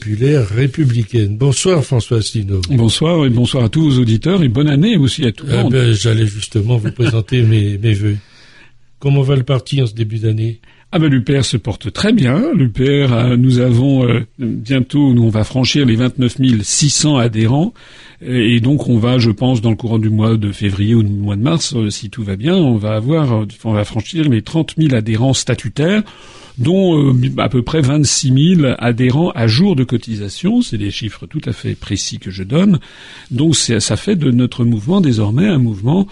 populaire républicaine. Bonsoir François Asselineau. Bonsoir et bonsoir à tous vos auditeurs et bonne année aussi à tout le ah monde. Ben, J'allais justement vous présenter mes, mes voeux. Comment va le parti en ce début d'année? Ah ben l'UPR se porte très bien. L'UPR, euh, nous avons euh, bientôt, nous on va franchir les 29 600 adhérents et donc on va, je pense, dans le courant du mois de février ou du mois de mars, euh, si tout va bien, on va avoir, on va franchir les 30 000 adhérents statutaires dont à peu près 26 000 adhérents à jour de cotisation. C'est des chiffres tout à fait précis que je donne. Donc ça fait de notre mouvement désormais un mouvement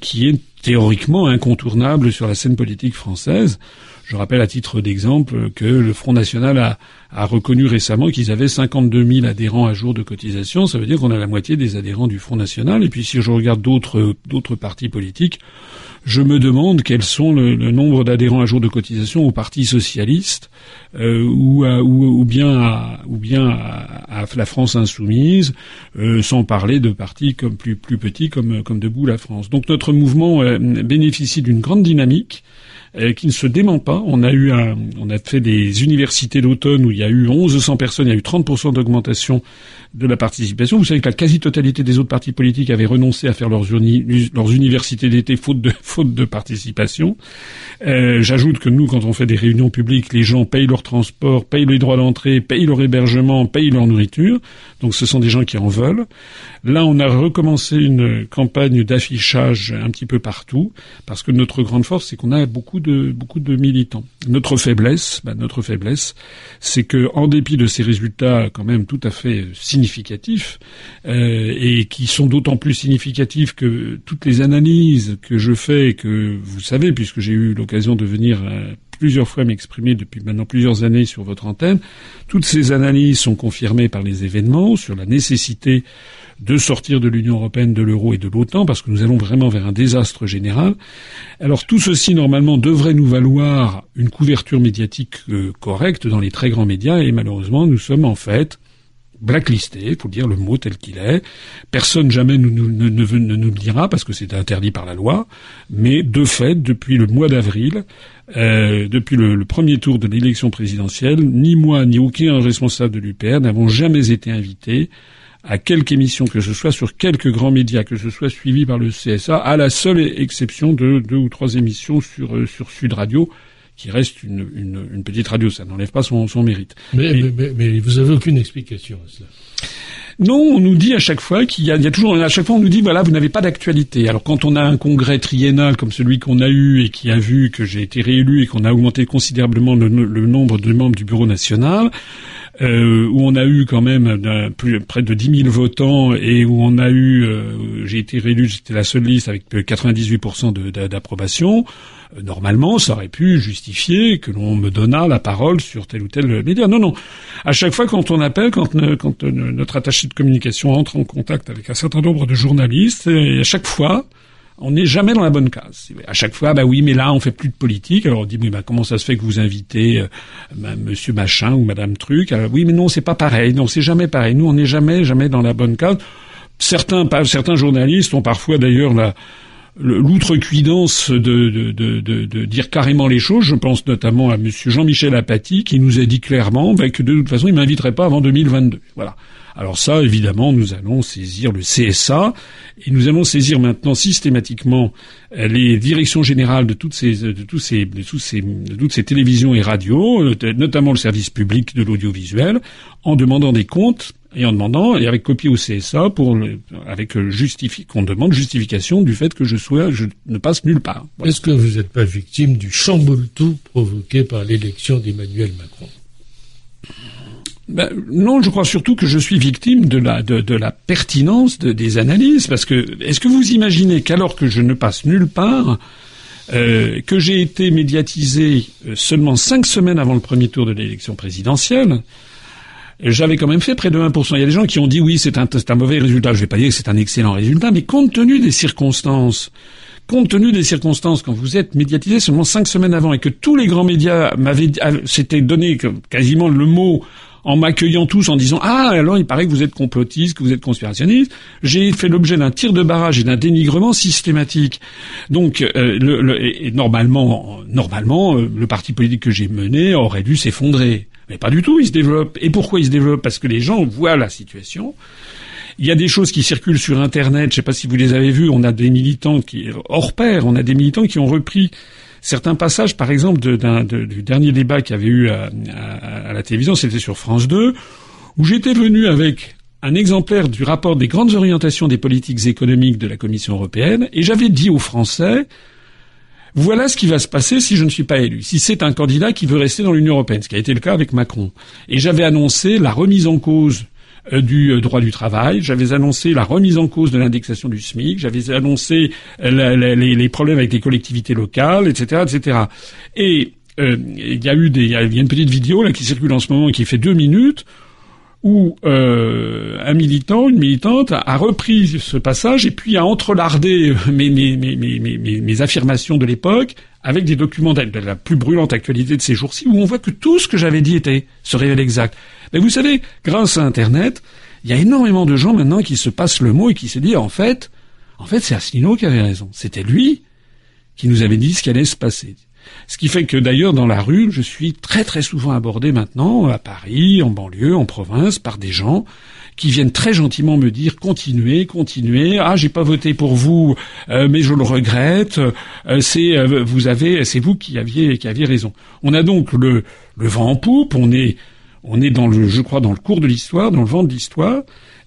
qui est théoriquement incontournable sur la scène politique française. Je rappelle à titre d'exemple que le Front National a, a reconnu récemment qu'ils avaient 52 000 adhérents à jour de cotisation. Ça veut dire qu'on a la moitié des adhérents du Front National. Et puis si je regarde d'autres partis politiques, je me demande quels sont le, nombre d'adhérents à jour de cotisation au Parti socialiste euh, ou, ou, bien à, ou bien à, la France insoumise, euh, sans parler de partis comme plus plus petits comme comme Debout la France. Donc notre mouvement euh, bénéficie d'une grande dynamique. Euh, qui ne se dément pas. On a eu un, on a fait des universités d'automne où il y a eu 1100 personnes, il y a eu 30% d'augmentation de la participation. Vous savez que la quasi-totalité des autres partis politiques avaient renoncé à faire leurs, leurs universités d'été faute de, faute de participation. Euh, J'ajoute que nous, quand on fait des réunions publiques, les gens payent leur transport, payent les droits d'entrée, payent leur hébergement, payent leur nourriture. Donc ce sont des gens qui en veulent. Là, on a recommencé une campagne d'affichage un petit peu partout, parce que notre grande force, c'est qu'on a beaucoup de beaucoup de militants. Notre faiblesse, bah, notre faiblesse, c'est que en dépit de ces résultats quand même tout à fait significatifs euh, et qui sont d'autant plus significatifs que toutes les analyses que je fais, que vous savez, puisque j'ai eu l'occasion de venir euh, plusieurs fois m'exprimer depuis maintenant plusieurs années sur votre antenne. Toutes ces analyses sont confirmées par les événements sur la nécessité de sortir de l'Union européenne, de l'euro et de l'OTAN, parce que nous allons vraiment vers un désastre général. Alors tout ceci, normalement, devrait nous valoir une couverture médiatique euh, correcte dans les très grands médias, et malheureusement, nous sommes en fait blacklisté, faut dire le mot tel qu'il est. Personne jamais ne, nous le dira parce que c'est interdit par la loi. Mais de fait, depuis le mois d'avril, euh, depuis le, le, premier tour de l'élection présidentielle, ni moi ni aucun responsable de l'UPR n'avons jamais été invités à quelque émission que ce soit sur quelques grands médias que ce soit suivi par le CSA, à la seule exception de deux ou trois émissions sur, euh, sur Sud Radio, qui reste une, une, une petite radio. Ça n'enlève pas son, son mérite. Mais, mais, mais, mais, vous avez aucune explication à cela. Non, on nous dit à chaque fois qu'il y, y a toujours, à chaque fois on nous dit voilà, vous n'avez pas d'actualité. Alors quand on a un congrès triennal comme celui qu'on a eu et qui a vu que j'ai été réélu et qu'on a augmenté considérablement le, nombre de membres du bureau national, euh, où on a eu quand même plus, près de 10 000 votants et où on a eu, euh, j'ai été réélu, j'étais la seule liste avec 98% d'approbation. Euh, normalement, ça aurait pu justifier que l'on me donnât la parole sur tel ou tel média. Non, non. À chaque fois, quand on appelle, quand, notre attaché de communication entre en contact avec un certain nombre de journalistes, et à chaque fois, on n'est jamais dans la bonne case. À chaque fois, bah oui, mais là, on fait plus de politique. Alors on dit, oui, bah comment ça se fait que vous invitez bah, Monsieur Machin ou Madame Truc? Oui, mais non, c'est pas pareil. Non, c'est jamais pareil. Nous, on n'est jamais, jamais dans la bonne case. Certains, certains journalistes ont parfois d'ailleurs la l'outrecuidance de, dire carrément les choses. Je pense notamment à Monsieur Jean-Michel Apathy qui nous a dit clairement bah, que de toute façon il m'inviterait pas avant 2022. Voilà. Alors ça, évidemment, nous allons saisir le CSA et nous allons saisir maintenant systématiquement euh, les directions générales de toutes ces, de tous ces, de tous ces, de toutes ces télévisions et radios, euh, notamment le service public de l'audiovisuel, en demandant des comptes et en demandant, et avec copie au CSA, pour avec euh, justifi qu'on demande justification du fait que je sois, je ne passe nulle part. Est-ce que vous n'êtes pas victime du chamboule-tout provoqué par l'élection d'Emmanuel Macron? Ben, non, je crois surtout que je suis victime de la, de, de la pertinence de, des analyses, parce que est-ce que vous imaginez qu'alors que je ne passe nulle part, euh, que j'ai été médiatisé euh, seulement cinq semaines avant le premier tour de l'élection présidentielle, j'avais quand même fait près de 1%. Il y a des gens qui ont dit oui, c'est un, un mauvais résultat. Je vais pas dire que c'est un excellent résultat, mais compte tenu des circonstances, compte tenu des circonstances, quand vous êtes médiatisé seulement cinq semaines avant et que tous les grands médias m'avaient s'étaient donné quasiment le mot en m'accueillant tous en disant ah alors il paraît que vous êtes complotiste, que vous êtes conspirationniste. J'ai fait l'objet d'un tir de barrage et d'un dénigrement systématique. Donc euh, le, le, et normalement, normalement, euh, le parti politique que j'ai mené aurait dû s'effondrer Mais pas du tout, il se développe. Et pourquoi il se développe Parce que les gens voient la situation. Il y a des choses qui circulent sur Internet, je ne sais pas si vous les avez vues, on a des militants qui, hors pair, on a des militants qui ont repris certains passages, par exemple, du dernier débat qu'il y avait eu à, à la télévision, c'était sur France 2, où j'étais venu avec un exemplaire du rapport des grandes orientations des politiques économiques de la Commission européenne, et j'avais dit aux Français, voilà ce qui va se passer si je ne suis pas élu, si c'est un candidat qui veut rester dans l'Union européenne, ce qui a été le cas avec Macron. Et j'avais annoncé la remise en cause euh, du euh, droit du travail, j'avais annoncé la remise en cause de l'indexation du SMIC, j'avais annoncé euh, les, problèmes avec les collectivités locales, etc., etc. Et il y a eu des, il y a une petite vidéo là qui circule en ce moment et qui fait deux minutes où euh, un militant, une militante a repris ce passage et puis a entrelardé mes, mes affirmations de l'époque avec des documents de la plus brûlante actualité de ces jours-ci, où on voit que tout ce que j'avais dit était se révèle exact. Mais vous savez, grâce à Internet, il y a énormément de gens maintenant qui se passent le mot et qui se disent en fait, en fait, c'est Asselineau qui avait raison. C'était lui qui nous avait dit ce qui allait se passer. Ce qui fait que d'ailleurs dans la rue, je suis très très souvent abordé maintenant à Paris, en banlieue, en province, par des gens qui viennent très gentiment me dire continuez, continuez. Ah, j'ai pas voté pour vous, euh, mais je le regrette. Euh, c'est euh, vous avez, c'est vous qui aviez qui aviez raison. On a donc le le vent en poupe. On est on est dans le, je crois, dans le cours de l'histoire, dans le vent de l'histoire.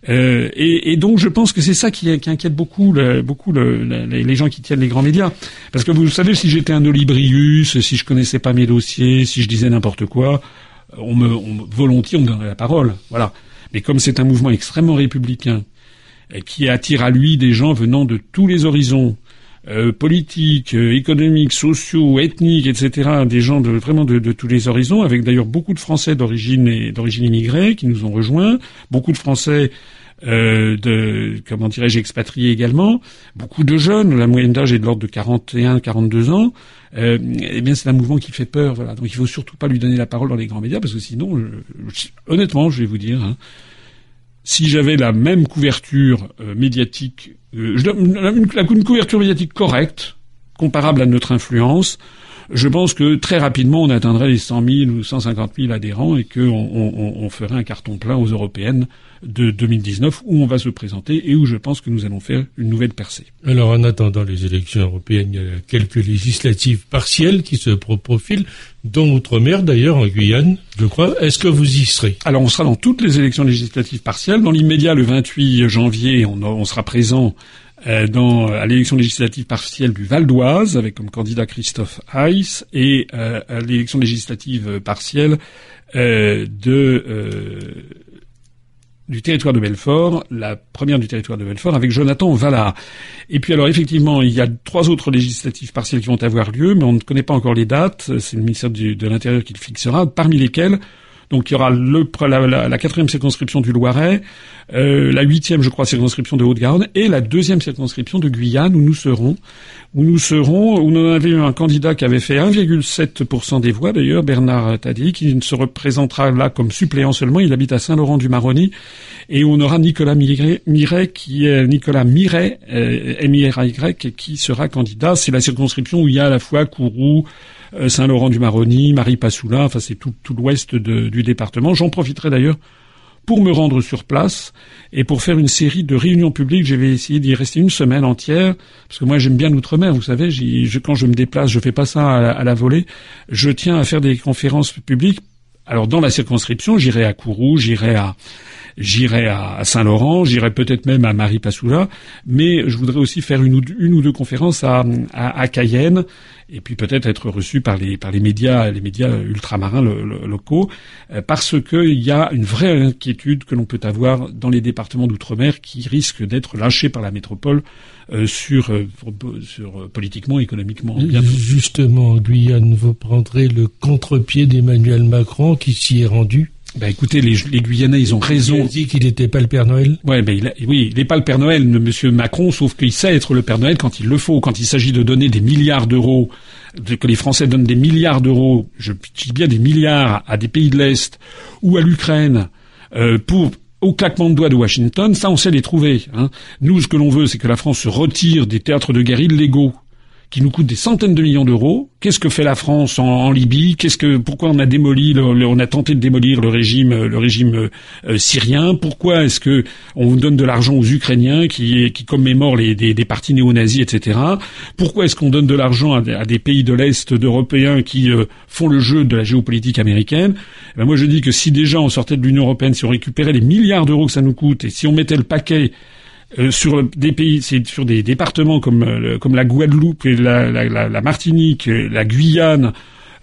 Euh, et, et, donc je pense que c'est ça qui, qui, inquiète beaucoup, le, beaucoup le, les gens qui tiennent les grands médias. Parce que vous savez, si j'étais un Olibrius, si je connaissais pas mes dossiers, si je disais n'importe quoi, on me, on, volontiers on me donnerait la parole. Voilà. Mais comme c'est un mouvement extrêmement républicain, qui attire à lui des gens venant de tous les horizons, euh, politiques, euh, économiques, sociaux, ethniques, etc., des gens de, vraiment de, de tous les horizons, avec d'ailleurs beaucoup de Français d'origine d'origine immigrée qui nous ont rejoints, beaucoup de Français euh, de comment dirais-je expatriés également, beaucoup de jeunes, la moyenne d'âge est de l'ordre de 41, 42 ans. Euh, eh bien, c'est un mouvement qui fait peur. Voilà. Donc, il faut surtout pas lui donner la parole dans les grands médias parce que sinon, honnêtement, je vais vous dire, hein, si j'avais la même couverture euh, médiatique, euh, une, une couverture médiatique correcte, comparable à notre influence, je pense que très rapidement on atteindrait les 100 000 ou 150 000 adhérents et qu'on on, on ferait un carton plein aux européennes de 2019 où on va se présenter et où je pense que nous allons faire une nouvelle percée. Alors en attendant les élections européennes, il y a quelques législatives partielles qui se profilent, dont Outre-mer d'ailleurs en Guyane, je crois. Est-ce que vous y serez? Alors on sera dans toutes les élections législatives partielles. Dans l'immédiat, le 28 janvier, on, on sera présent dans, à l'élection législative partielle du Val d'Oise avec comme candidat Christophe Heiss et euh, à l'élection législative partielle euh, de euh, du territoire de Belfort, la première du territoire de Belfort, avec Jonathan Vallard. Et puis alors effectivement, il y a trois autres législatives partielles qui vont avoir lieu, mais on ne connaît pas encore les dates. C'est le ministère de l'Intérieur qui le fixera. Parmi lesquelles donc il y aura le, la, quatrième circonscription du Loiret, euh, la huitième, je crois, circonscription de Haute-Garonne et la deuxième circonscription de Guyane où nous serons, où nous serons, où nous avions un candidat qui avait fait 1,7% des voix d'ailleurs, Bernard Tadi, qui ne se représentera là comme suppléant seulement. Il habite à Saint-Laurent-du-Maroni et on aura Nicolas Miret, qui est Nicolas Miret, euh, M I R Y, qui sera candidat. C'est la circonscription où il y a à la fois Kourou, Saint-Laurent-du-Maroni, Marie Passoula, enfin c'est tout, tout l'ouest du département. J'en profiterai d'ailleurs pour me rendre sur place et pour faire une série de réunions publiques. Je vais essayer d'y rester une semaine entière, parce que moi j'aime bien l'outre-mer, vous savez, quand je me déplace, je fais pas ça à la, volée, je tiens à faire des conférences publiques. Alors dans la circonscription, j'irai à Kourou, j'irai à Saint-Laurent, j'irai peut-être même à Marie Passoula, mais je voudrais aussi faire une ou deux, une ou conférences à Cayenne et puis peut-être être reçu par les par les médias les médias ultramarins locaux euh, parce qu'il y a une vraie inquiétude que l'on peut avoir dans les départements d'outre-mer qui risquent d'être lâchés par la métropole euh, sur euh, sur politiquement économiquement. Justement, en Guyane, vous prendrez le contre-pied d'Emmanuel Macron qui s'y est rendu ben écoutez, les, les, Guyanais, ils ont raison. Il dit qu'il n'était pas le Père Noël. Ouais, ben il oui, il n'est pas le Père Noël, Monsieur Macron, sauf qu'il sait être le Père Noël quand il le faut, quand il s'agit de donner des milliards d'euros, que les Français donnent des milliards d'euros, je dis bien des milliards à des pays de l'Est ou à l'Ukraine euh, pour au claquement de doigts de Washington, ça on sait les trouver. Hein. Nous, ce que l'on veut, c'est que la France se retire des théâtres de guerre illégaux qui nous coûte des centaines de millions d'euros. Qu'est-ce que fait la France en, Libye? Qu'est-ce que pourquoi on a démoli, on a tenté de démolir le régime, le régime euh, syrien? Pourquoi est-ce que on donne de l'argent aux Ukrainiens qui, qui commémorent les, des, partis néo-nazis, etc. Pourquoi est-ce qu'on donne de l'argent à, des pays de l'est d'Européens qui euh, font le jeu de la géopolitique américaine? Eh ben Moi, je dis que si déjà on sortait de l'Union européenne, si on récupérait les milliards d'euros que ça nous coûte, et si on mettait le paquet euh, sur des pays, sur des départements comme euh, comme la Guadeloupe et la, la, la Martinique, euh, la Guyane,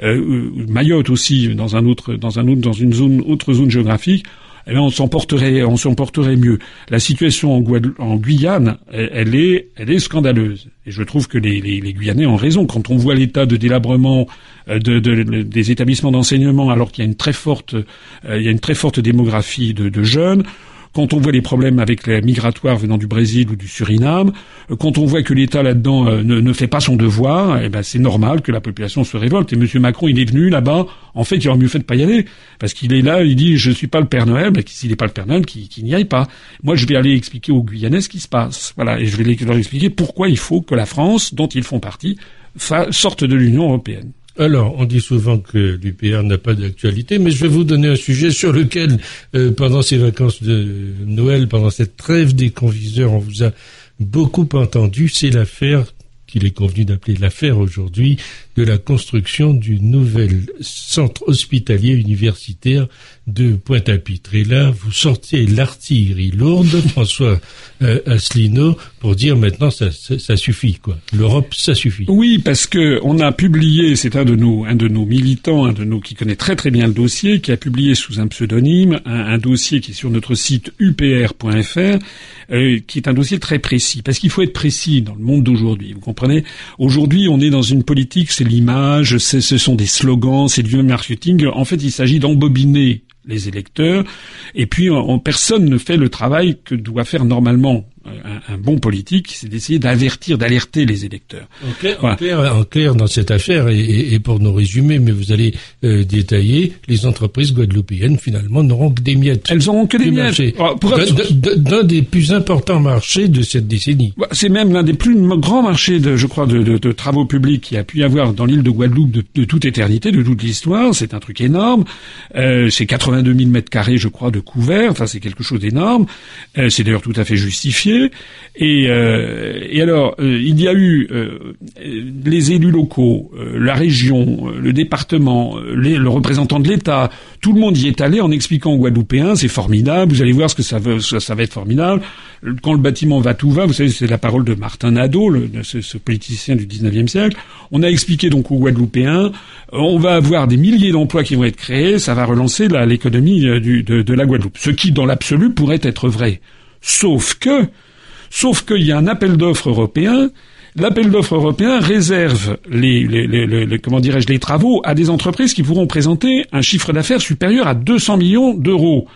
Mayotte aussi dans un autre dans un autre dans une zone autre zone géographique, eh on s'en porterait on s'en porterait mieux. La situation en, en Guyane, elle, est elle est scandaleuse et je trouve que les, les, les Guyanais ont raison quand on voit l'état de délabrement de, de, des établissements d'enseignement alors qu'il y a une très forte il y a une très forte démographie de, de jeunes quand on voit les problèmes avec les migratoires venant du Brésil ou du Suriname, euh, quand on voit que l'État là-dedans euh, ne, fait pas son devoir, eh ben c'est normal que la population se révolte. Et M. Macron, il est venu là-bas. En fait, il aurait mieux fait de pas y aller, parce qu'il est là, il dit je suis pas le Père Noël, mais s'il n'est pas le Père Noël, qu'il n'y aille pas. Moi, je vais aller expliquer aux Guyanais ce qui se passe. Voilà, et je vais leur expliquer pourquoi il faut que la France, dont ils font partie, sorte de l'Union européenne. Alors, on dit souvent que l'UPR n'a pas d'actualité, mais je vais vous donner un sujet sur lequel, euh, pendant ces vacances de Noël, pendant cette trêve des conviseurs, on vous a beaucoup entendu. C'est l'affaire qu'il est convenu d'appeler l'affaire aujourd'hui de la construction du nouvel centre hospitalier universitaire de Pointe-à-Pitre. Et là, vous sortez l'artillerie lourde, François euh, Asselineau, pour dire maintenant ça, ça, suffit, quoi. L'Europe, ça suffit. Oui, parce que on a publié, c'est un de nos, un de nos militants, un de nos qui connaît très très bien le dossier, qui a publié sous un pseudonyme un, dossier qui est sur notre site upr.fr, euh, qui est un dossier très précis, parce qu'il faut être précis dans le monde d'aujourd'hui. Vous comprenez? Aujourd'hui, on est dans une politique, c'est l'image, ce sont des slogans, c'est du marketing. En fait, il s'agit d'embobiner les électeurs. Et puis, personne ne fait le travail que doit faire normalement un, bon politique, c'est d'essayer d'avertir, d'alerter les électeurs. En clair, dans cette affaire, et, pour nous résumer, mais vous allez euh, détailler, les entreprises guadeloupéennes, finalement, n'auront que des miettes. Elles n'auront que des miettes. Ah, d'un des plus importants marchés de cette décennie. C'est même l'un des plus grands marchés, de, je crois, de, de, travaux publics qui a pu y avoir dans l'île de Guadeloupe de, toute éternité, de toute l'histoire. C'est un truc énorme. Euh, c'est 82 000 mètres carrés, je crois, de couvert. Enfin, c'est quelque chose d'énorme. Euh, c'est d'ailleurs tout à fait justifié. Et, euh, et alors, euh, il y a eu euh, les élus locaux, la région, le département, le représentant de l'État, tout le monde y est allé en expliquant aux Guadeloupéens, c'est formidable, vous allez voir ce que ça, va être formidable. Quand le bâtiment va, tout va, vous savez, c'est la parole de Martin Nadeau, ce, politicien du 19e siècle. On a expliqué donc aux Guadeloupéens, on va avoir des milliers d'emplois qui vont être créés, ça va relancer l'économie de la Guadeloupe. Ce qui, dans l'absolu, pourrait être vrai. Sauf que Sauf qu'il y a un appel d'offres européen. L'appel d'offres européen réserve les, les, les, comment dirais-je les travaux à des entreprises qui pourront présenter un chiffre d'affaires supérieur à 200 millions d'euros.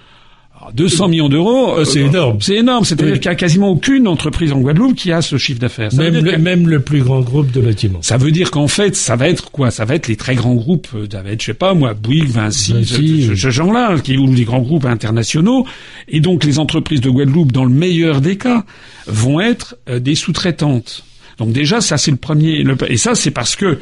200 millions d'euros, euh, c'est énorme. C'est énorme. C'est-à-dire qu'il n'y a quasiment aucune entreprise en Guadeloupe qui a ce chiffre d'affaires. Même, le, même le plus grand groupe de bâtiment. Ça veut dire qu'en fait, ça va être quoi? Ça va être les très grands groupes, euh, ça va être, je sais pas moi, Bouygues, Vinci, ce, ce, genre-là, qui ou les grands groupes internationaux. Et donc les entreprises de Guadeloupe, dans le meilleur des cas, vont être euh, des sous-traitantes. Donc déjà, ça c'est le premier. et ça, c'est parce que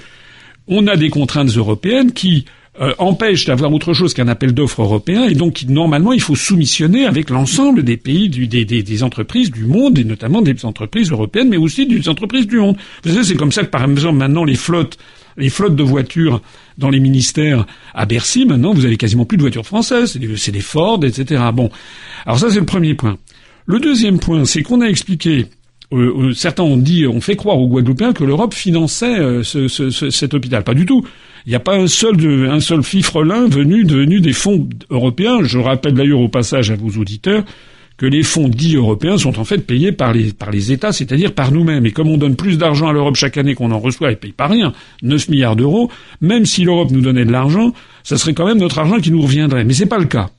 on a des contraintes européennes qui euh, empêche d'avoir autre chose qu'un appel d'offres européen et donc normalement il faut soumissionner avec l'ensemble des pays des, des, entreprises du monde et notamment des entreprises européennes mais aussi des entreprises du monde. Vous savez c'est comme ça que par exemple maintenant les flottes les flottes de voitures dans les ministères à Bercy maintenant vous avez quasiment plus de voitures françaises c'est des, des Ford etc. Bon alors ça c'est le premier point. Le deuxième point c'est qu'on a expliqué euh, euh, certains ont dit, on fait croire aux Guadeloupéens que l'Europe finançait euh, ce, ce, cet hôpital. Pas du tout. Il n'y a pas un seul, de, un seul fifrelin venu, venu des fonds européens. Je rappelle d'ailleurs au passage à vos auditeurs que les fonds dits européens sont en fait payés par les, par les États, c'est-à-dire par nous-mêmes. Et comme on donne plus d'argent à l'Europe chaque année qu'on en reçoit, et paye pas rien, 9 milliards d'euros, même si l'Europe nous donnait de l'argent, ça serait quand même notre argent qui nous reviendrait. Mais c'est pas le cas.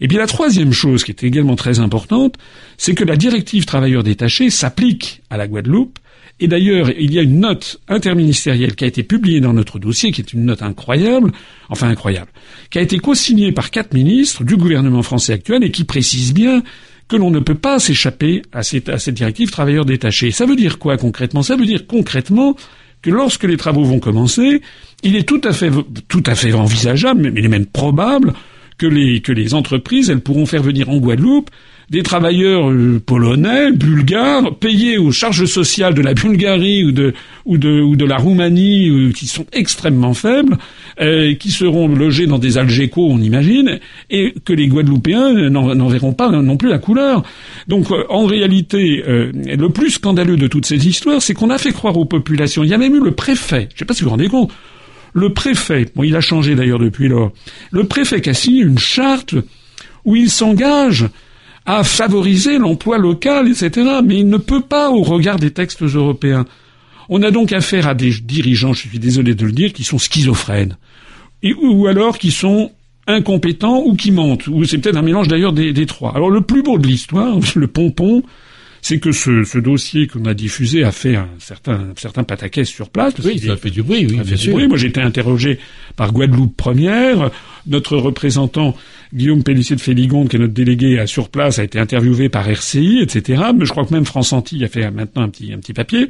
Et puis la troisième chose qui est également très importante, c'est que la directive travailleurs détachés s'applique à la Guadeloupe et d'ailleurs, il y a une note interministérielle qui a été publiée dans notre dossier, qui est une note incroyable, enfin incroyable, qui a été co-signée par quatre ministres du gouvernement français actuel et qui précise bien que l'on ne peut pas s'échapper à cette, directive travailleurs détachés. Ça veut dire quoi concrètement? Ça veut dire concrètement que lorsque les travaux vont commencer, il est tout à fait, tout à fait envisageable, mais il est même probable, que les, que les entreprises, elles pourront faire venir en Guadeloupe des travailleurs euh, polonais, bulgares, payés aux charges sociales de la Bulgarie ou de, ou de, ou de la Roumanie, euh, qui sont extrêmement faibles, euh, qui seront logés dans des algécos, on imagine, et que les Guadeloupéens n'en verront pas non plus la couleur. Donc, en réalité, le plus scandaleux de toutes ces histoires, c'est qu'on a fait croire aux populations. Il y a même eu le préfet, je ne sais pas si vous vous rendez compte, le préfet, bon, il a changé d'ailleurs depuis lors, le préfet qui a signé une charte où il s'engage à favoriser l'emploi local, etc. Mais il ne peut pas au regard des textes européens. On a donc affaire à des dirigeants, je suis désolé de le dire, qui sont schizophrènes. ou alors qui sont incompétents ou qui mentent. Ou c'est peut-être un mélange d'ailleurs des, des, trois. Alors le plus beau de l'histoire, le pompon, c'est que ce, ce dossier qu'on a diffusé a fait un certain, un certain pataquès sur place. Oui, ça a fait du bruit, oui, bien sûr. Moi, j'ai été interrogé par Guadeloupe Première. Notre représentant, Guillaume Pellissier de Féligonde, qui est notre délégué sur place, a été interviewé par RCI, etc. Mais je crois que même France Antilles a fait maintenant un petit, un petit papier,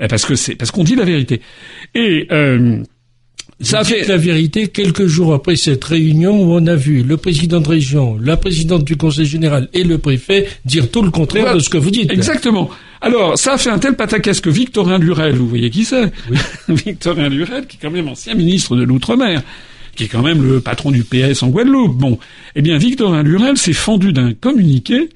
euh, parce que c'est, parce qu'on dit la vérité. Et, euh, ça fait la vérité quelques jours après cette réunion où on a vu le président de région, la présidente du conseil général et le préfet dire tout le contraire de ce que vous dites. Exactement. Alors, ça a fait un tel pataquès que Victorin Lurel, vous voyez qui c'est oui. Victorin Lurel, qui est quand même ancien ministre de l'Outre-mer, qui est quand même le patron du PS en Guadeloupe. Bon, eh bien, Victorin Lurel s'est fendu d'un communiqué,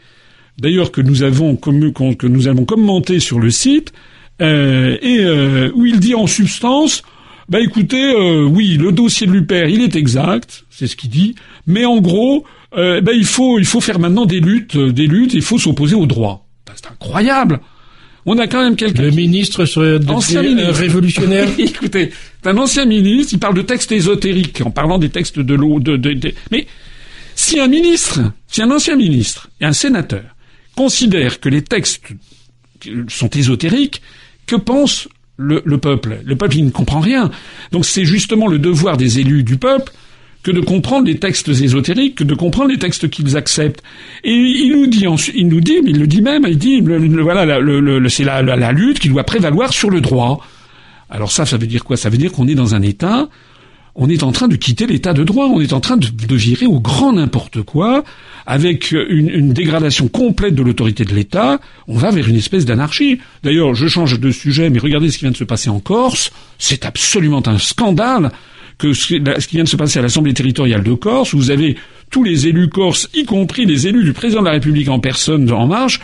d'ailleurs que nous avons que nous avons commenté sur le site, euh, et euh, où il dit en substance bah écoutez, euh, oui, le dossier de l'UPR, il est exact, c'est ce qu'il dit, mais en gros, euh, bah, il faut il faut faire maintenant des luttes, euh, des luttes, il faut s'opposer au droit. Bah, c'est incroyable. On a quand même quelqu'un. Le ministre serait ancien ministre. révolutionnaire. écoutez, c'est un ancien ministre, il parle de textes ésotériques en parlant des textes de l'eau, de, de, de, mais si un ministre, si un ancien ministre et un sénateur considèrent que les textes sont ésotériques, que pense le, peuple. Le peuple, il ne comprend rien. Donc c'est justement le devoir des élus du peuple que de comprendre les textes ésotériques, que de comprendre les textes qu'ils acceptent. Et il nous dit, il nous dit, mais il le dit même, il dit, voilà, c'est la, la, lutte qui doit prévaloir sur le droit. Alors ça, ça veut dire quoi? Ça veut dire qu'on est dans un État on est en train de quitter l'état de droit, on est en train de, virer au grand n'importe quoi, avec une, dégradation complète de l'autorité de l'État, on va vers une espèce d'anarchie. D'ailleurs, je change de sujet, mais regardez ce qui vient de se passer en Corse, c'est absolument un scandale que ce qui vient de se passer à l'Assemblée territoriale de Corse, vous avez tous les élus corses, y compris les élus du président de la République en personne en marche,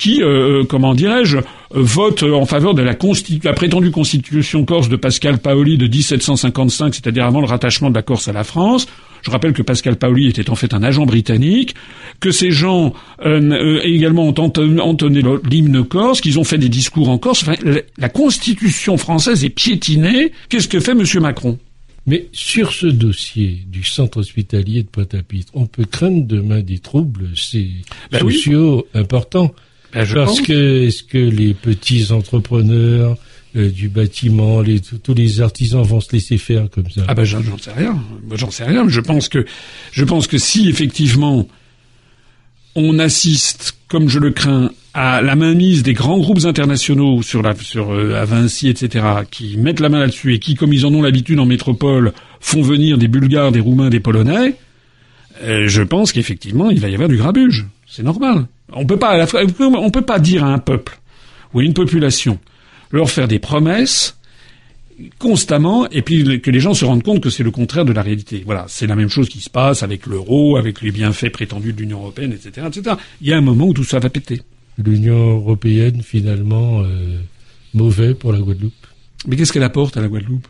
qui, euh, euh, comment dirais-je, euh, vote en faveur de la, la, prétendue constitution corse de Pascal Paoli de 1755, c'est-à-dire avant le rattachement de la Corse à la France. Je rappelle que Pascal Paoli était en fait un agent britannique, que ces gens également ont entonné l'hymne corse, qu'ils ont fait des discours en Corse. Enfin, la constitution française est piétinée. Qu'est-ce que fait M. Macron? Mais sur ce dossier du centre hospitalier de Pointe-à-Pitre, on peut craindre demain des troubles ben sociaux importants. Ben, Parce que est-ce que les petits entrepreneurs euh, du bâtiment, les, tous les artisans vont se laisser faire comme ça? Ah ben j'en sais rien. J'en sais rien. Je pense que je pense que si effectivement on assiste, comme je le crains, à la mainmise des grands groupes internationaux sur la sur euh, à Vinci, etc., qui mettent la main là-dessus et qui, comme ils en ont l'habitude en métropole, font venir des Bulgares, des Roumains, des Polonais, euh, je pense qu'effectivement il va y avoir du grabuge. C'est normal. On peut pas, on peut pas dire à un peuple ou à une population leur faire des promesses constamment et puis que les gens se rendent compte que c'est le contraire de la réalité. Voilà, c'est la même chose qui se passe avec l'euro, avec les bienfaits prétendus de l'Union européenne, etc., etc. Il y a un moment où tout ça va péter. L'Union européenne, finalement, euh, mauvais pour la Guadeloupe. Mais qu'est-ce qu'elle apporte à la Guadeloupe?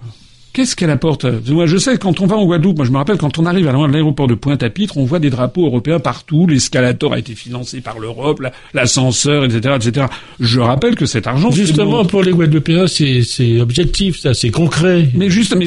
Qu'est-ce qu'elle apporte Moi, je sais, quand on va en Guadeloupe, moi je me rappelle, quand on arrive à l'aéroport de Pointe-à-Pitre, on voit des drapeaux européens partout, l'escalator a été financé par l'Europe, l'ascenseur, etc., etc. Je rappelle que cet argent... Justement, pour les Guadeloupéens, c'est objectif, ça, c'est concret. Mais juste, mais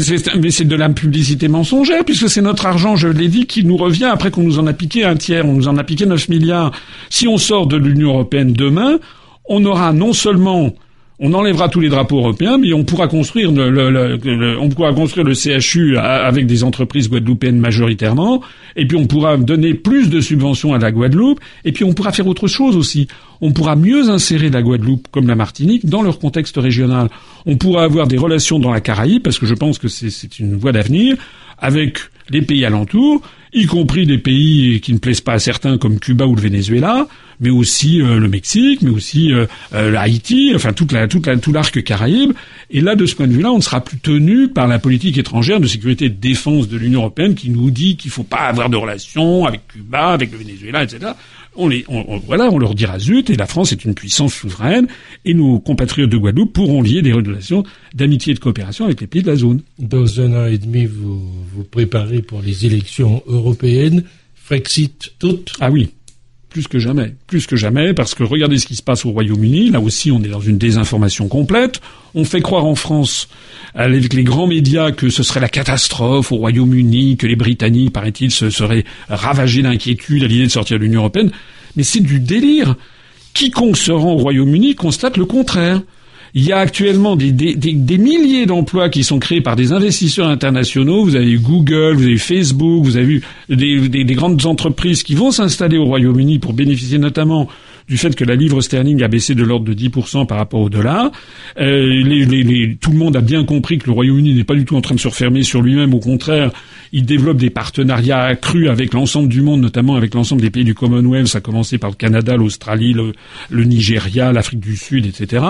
c'est de la publicité mensongère, puisque c'est notre argent, je l'ai dit, qui nous revient après qu'on nous en a piqué un tiers, on nous en a piqué 9 milliards. Si on sort de l'Union européenne demain, on aura non seulement on enlèvera tous les drapeaux européens, mais on pourra construire le, CHU avec des entreprises guadeloupéennes majoritairement, et puis on pourra donner plus de subventions à la Guadeloupe, et puis on pourra faire autre chose aussi. on pourra mieux insérer la Guadeloupe comme la Martinique dans leur contexte régional. On pourra avoir des relations dans la Caraïbe, parce que je pense que c'est une voie d'avenir, avec les pays alentours, y compris des pays qui ne plaisent pas à certains comme Cuba ou le Venezuela, mais aussi euh, le Mexique, mais aussi euh, euh, enfin toute la, toute la, tout l'arc caraïbe. Et là, de ce point de vue-là, on ne sera plus tenu par la politique étrangère de sécurité et de défense de l'Union européenne qui nous dit qu'il ne faut pas avoir de relations avec Cuba, avec le Venezuela, etc on les, voilà, on leur dira zut, et la France est une puissance souveraine, et nos compatriotes de Guadeloupe pourront lier des relations d'amitié et de coopération avec les pays de la zone. Dans un an et demi, vous vous préparez pour les élections européennes. Frexit toutes? Ah oui, plus que jamais, plus que jamais, parce que regardez ce qui se passe au Royaume-Uni. Là aussi, on est dans une désinformation complète. On fait croire en France, avec les grands médias, que ce serait la catastrophe au Royaume-Uni, que les Britanniques, paraît-il, se seraient ravagés d'inquiétude à l'idée de sortir de l'Union européenne. Mais c'est du délire. Quiconque se rend au Royaume-Uni constate le contraire. Il y a actuellement des, milliers d'emplois qui sont créés par des investisseurs internationaux. Vous avez Google, vous avez Facebook, vous avez des grandes entreprises qui vont s'installer au Royaume-Uni pour bénéficier notamment du fait que la livre sterling a baissé de l'ordre de 10% par rapport au dollar. Euh, tout le monde a bien compris que le Royaume-Uni n'est pas du tout en train de se refermer sur lui-même. Au contraire, il développe des partenariats accrus avec l'ensemble du monde, notamment avec l'ensemble des pays du Commonwealth, à commencer par le Canada, l'Australie, le, Nigeria, l'Afrique du Sud, etc.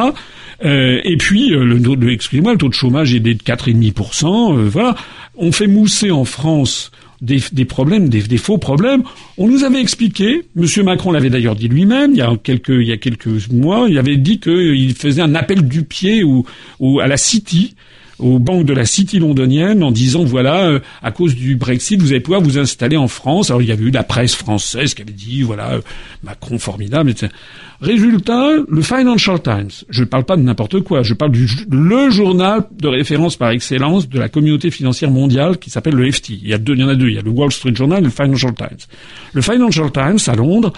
Euh, et puis, euh, le, le excusez-moi, le taux de chômage est de 4,5%. Euh, voilà. On fait mousser en France des, problèmes, des, faux problèmes. On nous avait expliqué, Monsieur Macron l'avait d'ailleurs dit lui-même, il y a quelques, mois, il avait dit qu'il faisait un appel du pied ou à la City aux banques de la City londonienne en disant voilà euh, à cause du Brexit vous allez pouvoir vous installer en France. Alors il y avait eu la presse française qui avait dit voilà euh, Macron formidable etc. résultat le Financial Times je ne parle pas de n'importe quoi je parle du le journal de référence par excellence de la communauté financière mondiale qui s'appelle le FT il y a deux il y en a deux. Il y a le Wall Street Journal et le Financial Times. Le Financial Times à Londres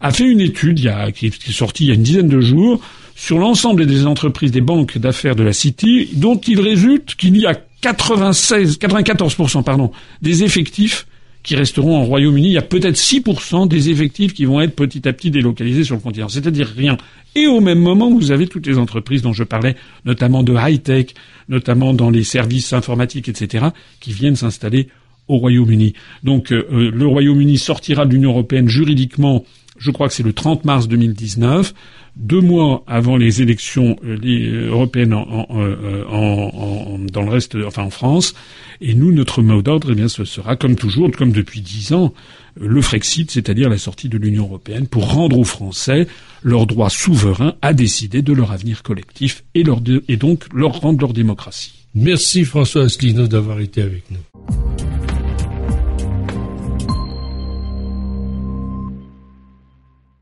a fait une étude il y a, qui est sortie il y a une dizaine de jours sur l'ensemble des entreprises des banques d'affaires de la City, dont il résulte qu'il y a 96, 94% pardon, des effectifs qui resteront en Royaume-Uni. Il y a peut-être 6% des effectifs qui vont être petit à petit délocalisés sur le continent, c'est-à-dire rien. Et au même moment, vous avez toutes les entreprises dont je parlais, notamment de high-tech, notamment dans les services informatiques, etc., qui viennent s'installer au Royaume-Uni. Donc euh, euh, le Royaume-Uni sortira de l'Union européenne juridiquement, je crois que c'est le 30 mars 2019 deux mois avant les élections euh, euh, européennes euh, en, dans le reste, enfin en France. Et nous, notre mot d'ordre, eh bien, ce sera comme toujours, comme depuis dix ans, le Frexit, c'est-à-dire la sortie de l'Union européenne, pour rendre aux Français leur droit souverain à décider de leur avenir collectif et, et donc leur rendre leur démocratie. Merci François Asselineau d'avoir été avec nous.